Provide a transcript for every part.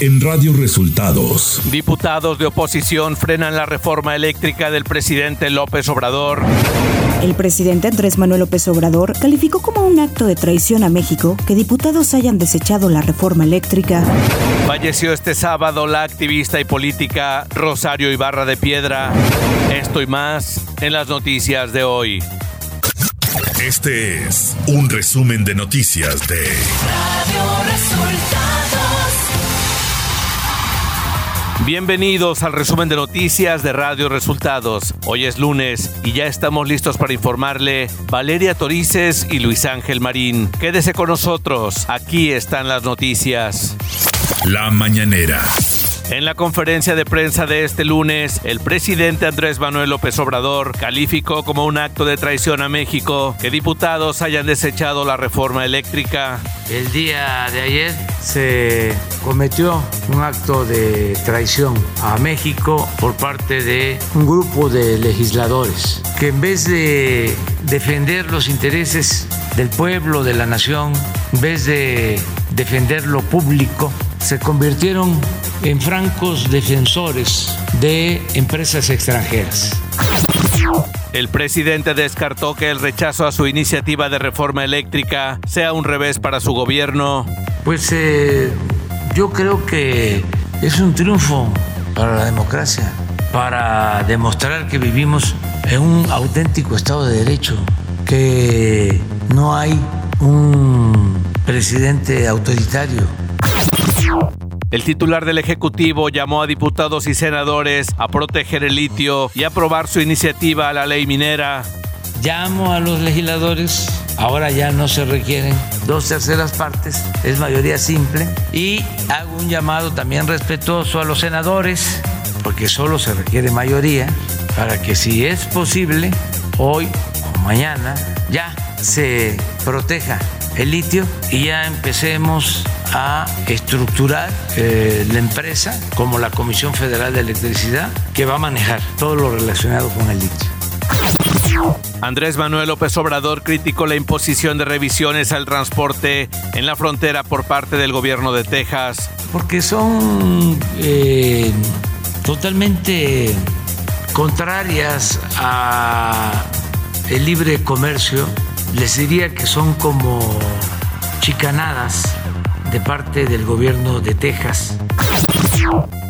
en Radio Resultados. Diputados de oposición frenan la reforma eléctrica del presidente López Obrador. El presidente Andrés Manuel López Obrador calificó como un acto de traición a México que diputados hayan desechado la reforma eléctrica. Falleció este sábado la activista y política Rosario Ibarra de Piedra. Esto y más en las noticias de hoy. Este es un resumen de noticias de Radio Resultados. Bienvenidos al resumen de noticias de Radio Resultados. Hoy es lunes y ya estamos listos para informarle Valeria Torices y Luis Ángel Marín. Quédese con nosotros, aquí están las noticias. La mañanera. En la conferencia de prensa de este lunes, el presidente Andrés Manuel López Obrador calificó como un acto de traición a México que diputados hayan desechado la reforma eléctrica. El día de ayer se cometió un acto de traición a México por parte de un grupo de legisladores que en vez de defender los intereses del pueblo, de la nación, en vez de defender lo público, se convirtieron en francos defensores de empresas extranjeras. El presidente descartó que el rechazo a su iniciativa de reforma eléctrica sea un revés para su gobierno. Pues eh, yo creo que es un triunfo para la democracia, para demostrar que vivimos en un auténtico Estado de Derecho, que no hay un presidente autoritario el titular del Ejecutivo llamó a diputados y senadores a proteger el litio y aprobar su iniciativa a la ley minera. Llamo a los legisladores, ahora ya no se requieren dos terceras partes, es mayoría simple, y hago un llamado también respetuoso a los senadores, porque solo se requiere mayoría, para que si es posible, hoy o mañana, ya se proteja el litio y ya empecemos a estructurar eh, la empresa como la Comisión Federal de Electricidad que va a manejar todo lo relacionado con el litio. Andrés Manuel López Obrador criticó la imposición de revisiones al transporte en la frontera por parte del gobierno de Texas. Porque son eh, totalmente contrarias a el libre comercio. Les diría que son como chicanadas de parte del gobierno de Texas.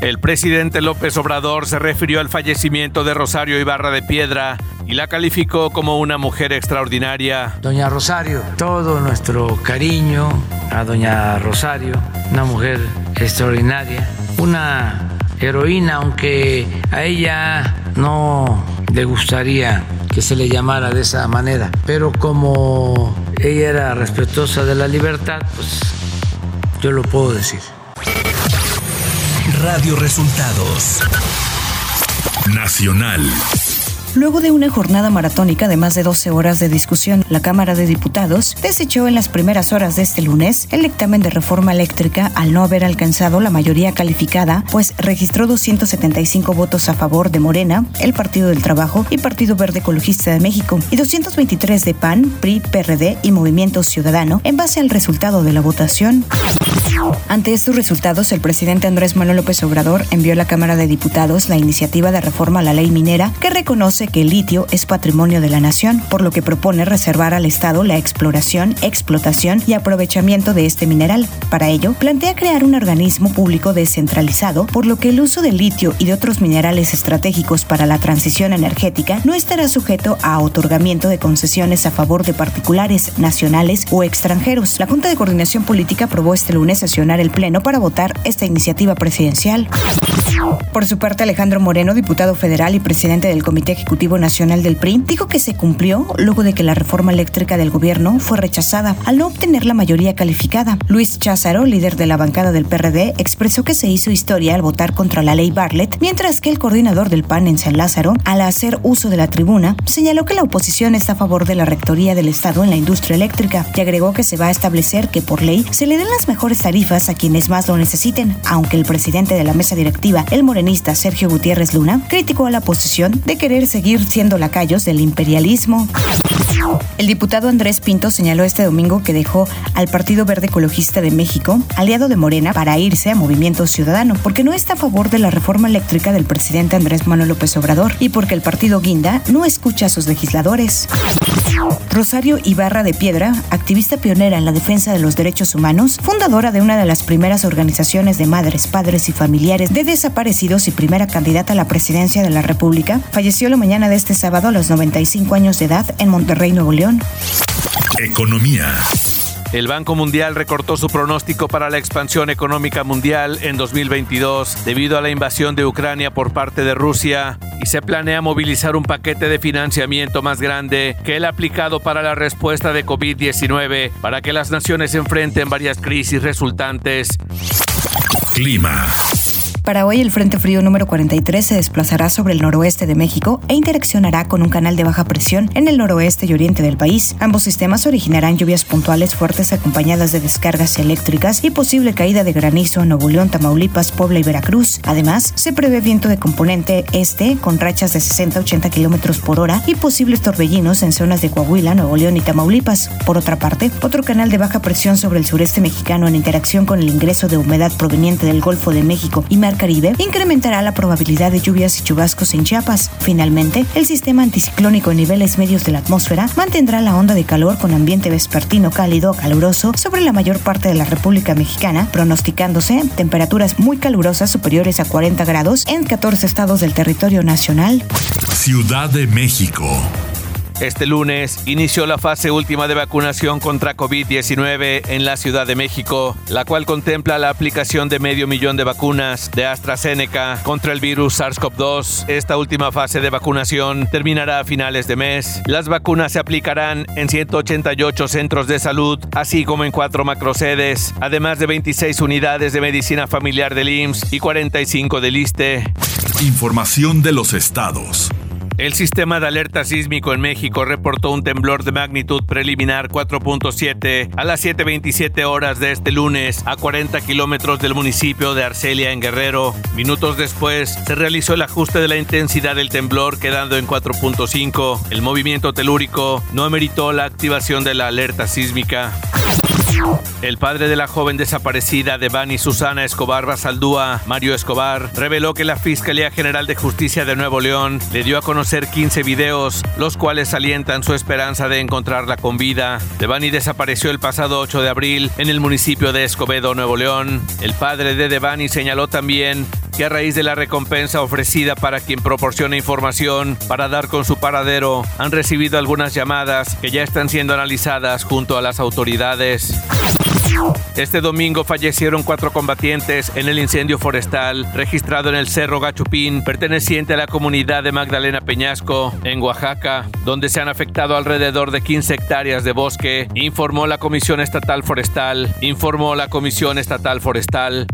El presidente López Obrador se refirió al fallecimiento de Rosario Ibarra de Piedra y la calificó como una mujer extraordinaria. Doña Rosario, todo nuestro cariño a doña Rosario, una mujer extraordinaria, una heroína, aunque a ella no le gustaría que se le llamara de esa manera, pero como ella era respetuosa de la libertad, pues yo lo puedo decir. Radio Resultados Nacional. Luego de una jornada maratónica de más de 12 horas de discusión, la Cámara de Diputados desechó en las primeras horas de este lunes el dictamen de reforma eléctrica al no haber alcanzado la mayoría calificada, pues registró 275 votos a favor de Morena, el Partido del Trabajo y Partido Verde Ecologista de México, y 223 de PAN, PRI, PRD y Movimiento Ciudadano en base al resultado de la votación. Ante estos resultados, el presidente Andrés Manuel López Obrador envió a la Cámara de Diputados la iniciativa de reforma a la ley minera que reconoce que el litio es patrimonio de la nación, por lo que propone reservar al Estado la exploración, explotación y aprovechamiento de este mineral. Para ello, plantea crear un organismo público descentralizado, por lo que el uso del litio y de otros minerales estratégicos para la transición energética no estará sujeto a otorgamiento de concesiones a favor de particulares, nacionales o extranjeros. La Junta de Coordinación Política aprobó este lunes sesionar el Pleno para votar esta iniciativa presidencial. Por su parte, Alejandro Moreno, diputado federal y presidente del Comité Ejecutivo Nacional del PRI, dijo que se cumplió luego de que la reforma eléctrica del gobierno fue rechazada al no obtener la mayoría calificada. Luis Cházaro, líder de la bancada del PRD, expresó que se hizo historia al votar contra la ley Bartlett, mientras que el coordinador del PAN en San Lázaro, al hacer uso de la tribuna, señaló que la oposición está a favor de la rectoría del Estado en la industria eléctrica y agregó que se va a establecer que por ley se le den las mejores tarifas a quienes más lo necesiten, aunque el presidente de la mesa directiva el morenista Sergio Gutiérrez Luna, criticó a la oposición de querer seguir siendo lacayos del imperialismo. El diputado Andrés Pinto señaló este domingo que dejó al Partido Verde Ecologista de México, aliado de Morena, para irse a Movimiento Ciudadano, porque no está a favor de la reforma eléctrica del presidente Andrés Manuel López Obrador y porque el partido Guinda no escucha a sus legisladores. Rosario Ibarra de Piedra, activista pionera en la defensa de los derechos humanos, fundadora de una de las primeras organizaciones de madres, padres y familiares de desaparecidos y primera candidata a la presidencia de la República, falleció la mañana de este sábado a los 95 años de edad en Monterrey, Nuevo León. Economía. El Banco Mundial recortó su pronóstico para la expansión económica mundial en 2022 debido a la invasión de Ucrania por parte de Rusia y se planea movilizar un paquete de financiamiento más grande que el aplicado para la respuesta de COVID-19 para que las naciones enfrenten varias crisis resultantes. Clima. Para hoy el Frente Frío número 43 se desplazará sobre el noroeste de México e interaccionará con un canal de baja presión en el noroeste y oriente del país. Ambos sistemas originarán lluvias puntuales fuertes acompañadas de descargas eléctricas y posible caída de granizo en Nuevo León, Tamaulipas, Puebla y Veracruz. Además, se prevé viento de componente este con rachas de 60-80 kilómetros por hora y posibles torbellinos en zonas de Coahuila, Nuevo León y Tamaulipas. Por otra parte, otro canal de baja presión sobre el sureste mexicano en interacción con el ingreso de humedad proveniente del Golfo de México y Mar Caribe incrementará la probabilidad de lluvias y chubascos en Chiapas. Finalmente, el sistema anticiclónico en niveles medios de la atmósfera mantendrá la onda de calor con ambiente vespertino cálido o caluroso sobre la mayor parte de la República Mexicana, pronosticándose temperaturas muy calurosas superiores a 40 grados en 14 estados del territorio nacional. Ciudad de México. Este lunes inició la fase última de vacunación contra COVID-19 en la Ciudad de México, la cual contempla la aplicación de medio millón de vacunas de AstraZeneca contra el virus SARS-CoV-2. Esta última fase de vacunación terminará a finales de mes. Las vacunas se aplicarán en 188 centros de salud, así como en cuatro macrosedes, además de 26 unidades de medicina familiar del IMSS y 45 del ISTE. Información de los estados. El sistema de alerta sísmico en México reportó un temblor de magnitud preliminar 4.7 a las 7.27 horas de este lunes a 40 kilómetros del municipio de Arcelia en Guerrero. Minutos después se realizó el ajuste de la intensidad del temblor quedando en 4.5. El movimiento telúrico no ameritó la activación de la alerta sísmica. El padre de la joven desaparecida de Bani Susana Escobar Basaldúa, Mario Escobar, reveló que la Fiscalía General de Justicia de Nuevo León le dio a conocer 15 videos, los cuales alientan su esperanza de encontrarla con vida. Devani desapareció el pasado 8 de abril en el municipio de Escobedo, Nuevo León. El padre de Devani señaló también que a raíz de la recompensa ofrecida para quien proporciona información para dar con su paradero, han recibido algunas llamadas que ya están siendo analizadas junto a las autoridades. Este domingo fallecieron cuatro combatientes en el incendio forestal registrado en el Cerro Gachupín, perteneciente a la comunidad de Magdalena Peñasco, en Oaxaca, donde se han afectado alrededor de 15 hectáreas de bosque, informó la Comisión Estatal Forestal. Informó la Comisión Estatal Forestal.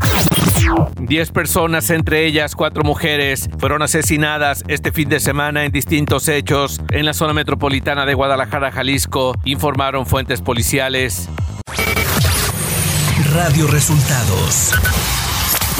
Diez personas, entre ellas cuatro mujeres, fueron asesinadas este fin de semana en distintos hechos en la zona metropolitana de Guadalajara, Jalisco, informaron fuentes policiales. Radio Resultados.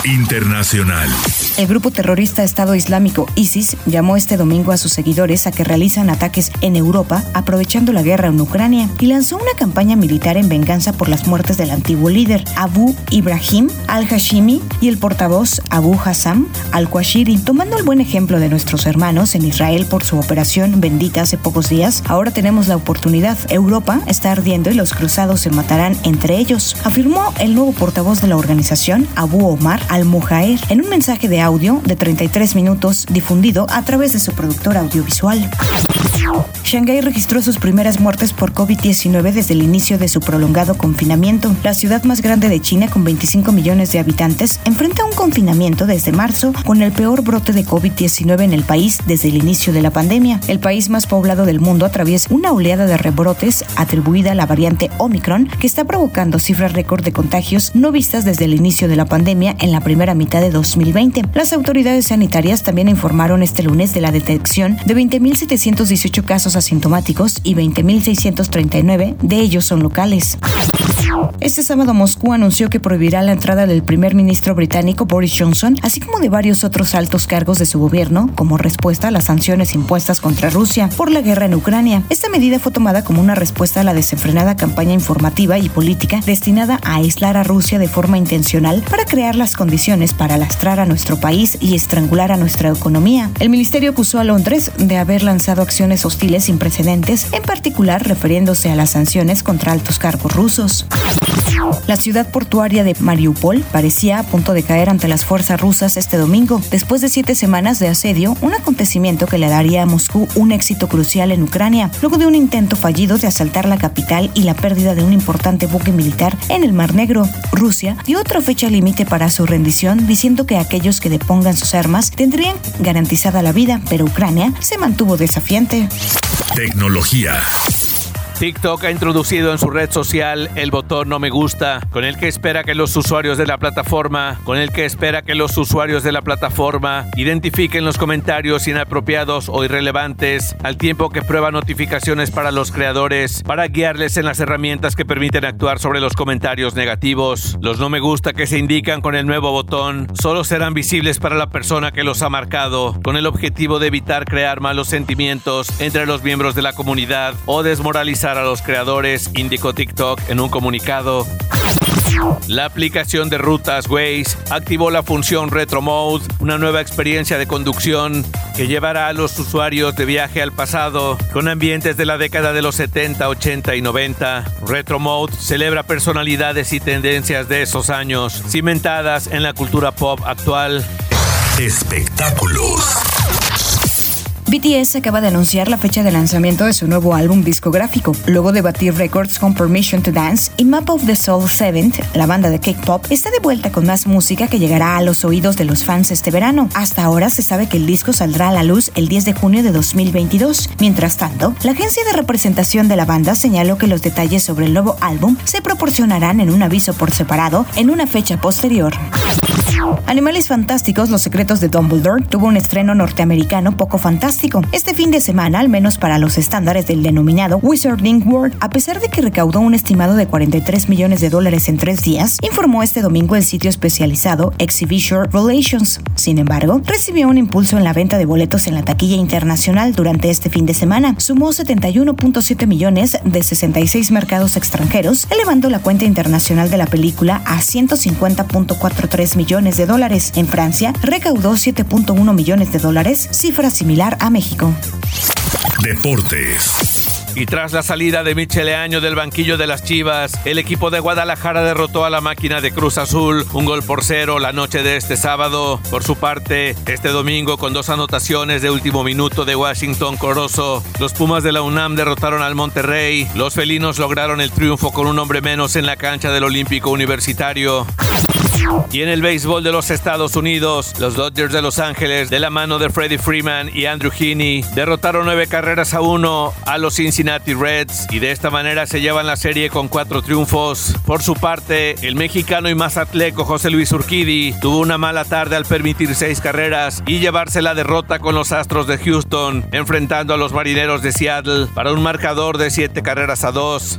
Internacional. El grupo terrorista Estado Islámico ISIS llamó este domingo a sus seguidores a que realizan ataques en Europa aprovechando la guerra en Ucrania y lanzó una campaña militar en venganza por las muertes del antiguo líder Abu Ibrahim al-Hashimi y el portavoz Abu Hassam al-Qashiri. Tomando el buen ejemplo de nuestros hermanos en Israel por su operación bendita hace pocos días, ahora tenemos la oportunidad. Europa está ardiendo y los cruzados se matarán entre ellos, afirmó el nuevo portavoz de la organización Abu Omar al-Mujaer en un mensaje de audio de 33 minutos difundido a través de su productor audiovisual. Shanghái registró sus primeras muertes por COVID-19 desde el inicio de su prolongado confinamiento. La ciudad más grande de China, con 25 millones de habitantes, enfrenta un confinamiento desde marzo con el peor brote de COVID-19 en el país desde el inicio de la pandemia. El país más poblado del mundo atraviesa una oleada de rebrotes atribuida a la variante Omicron que está provocando cifras récord de contagios no vistas desde el inicio de la pandemia en la primera mitad de 2020. Las autoridades sanitarias también informaron este lunes de la detección de 20.718 18 casos asintomáticos y 20.639 de ellos son locales. Este sábado Moscú anunció que prohibirá la entrada del primer ministro británico Boris Johnson, así como de varios otros altos cargos de su gobierno, como respuesta a las sanciones impuestas contra Rusia por la guerra en Ucrania. Esta medida fue tomada como una respuesta a la desenfrenada campaña informativa y política destinada a aislar a Rusia de forma intencional para crear las condiciones para lastrar a nuestro país y estrangular a nuestra economía. El ministerio acusó a Londres de haber lanzado acciones hostiles sin precedentes, en particular refiriéndose a las sanciones contra altos cargos rusos. La ciudad portuaria de Mariupol parecía a punto de caer ante las fuerzas rusas este domingo, después de siete semanas de asedio, un acontecimiento que le daría a Moscú un éxito crucial en Ucrania, luego de un intento fallido de asaltar la capital y la pérdida de un importante buque militar en el Mar Negro. Rusia dio otra fecha límite para su rendición, diciendo que aquellos que depongan sus armas tendrían garantizada la vida, pero Ucrania se mantuvo desafiante. Tecnología. TikTok ha introducido en su red social el botón no me gusta, con el que espera que los usuarios de la plataforma, con el que espera que los usuarios de la plataforma identifiquen los comentarios inapropiados o irrelevantes, al tiempo que prueba notificaciones para los creadores para guiarles en las herramientas que permiten actuar sobre los comentarios negativos. Los no me gusta que se indican con el nuevo botón solo serán visibles para la persona que los ha marcado, con el objetivo de evitar crear malos sentimientos entre los miembros de la comunidad o desmoralizar a los creadores, indicó TikTok en un comunicado. La aplicación de rutas Waze activó la función Retro Mode, una nueva experiencia de conducción que llevará a los usuarios de viaje al pasado con ambientes de la década de los 70, 80 y 90. Retro Mode celebra personalidades y tendencias de esos años, cimentadas en la cultura pop actual. Espectáculos. BTS acaba de anunciar la fecha de lanzamiento de su nuevo álbum discográfico, luego de batir récords con Permission to Dance y Map of the Soul 7, la banda de K-pop, está de vuelta con más música que llegará a los oídos de los fans este verano. Hasta ahora se sabe que el disco saldrá a la luz el 10 de junio de 2022. Mientras tanto, la agencia de representación de la banda señaló que los detalles sobre el nuevo álbum se proporcionarán en un aviso por separado en una fecha posterior. Animales Fantásticos, Los Secretos de Dumbledore tuvo un estreno norteamericano poco fantástico. Este fin de semana, al menos para los estándares del denominado Wizarding World, a pesar de que recaudó un estimado de 43 millones de dólares en tres días, informó este domingo el sitio especializado Exhibition Relations. Sin embargo, recibió un impulso en la venta de boletos en la taquilla internacional durante este fin de semana. Sumó 71.7 millones de 66 mercados extranjeros, elevando la cuenta internacional de la película a 150.43 millones de dólares. En Francia, recaudó 7.1 millones de dólares, cifra similar a México. Deportes. Y tras la salida de Michele Año del banquillo de las Chivas, el equipo de Guadalajara derrotó a la máquina de Cruz Azul un gol por cero la noche de este sábado. Por su parte, este domingo con dos anotaciones de último minuto de Washington Corozo, los Pumas de la UNAM derrotaron al Monterrey. Los felinos lograron el triunfo con un hombre menos en la cancha del Olímpico Universitario. Y en el béisbol de los Estados Unidos, los Dodgers de Los Ángeles, de la mano de Freddie Freeman y Andrew Heaney, derrotaron nueve carreras a uno a los Cincinnati Reds y de esta manera se llevan la serie con cuatro triunfos. Por su parte, el mexicano y más atleco José Luis Urquidi tuvo una mala tarde al permitir seis carreras y llevarse la derrota con los Astros de Houston, enfrentando a los Marineros de Seattle para un marcador de siete carreras a dos.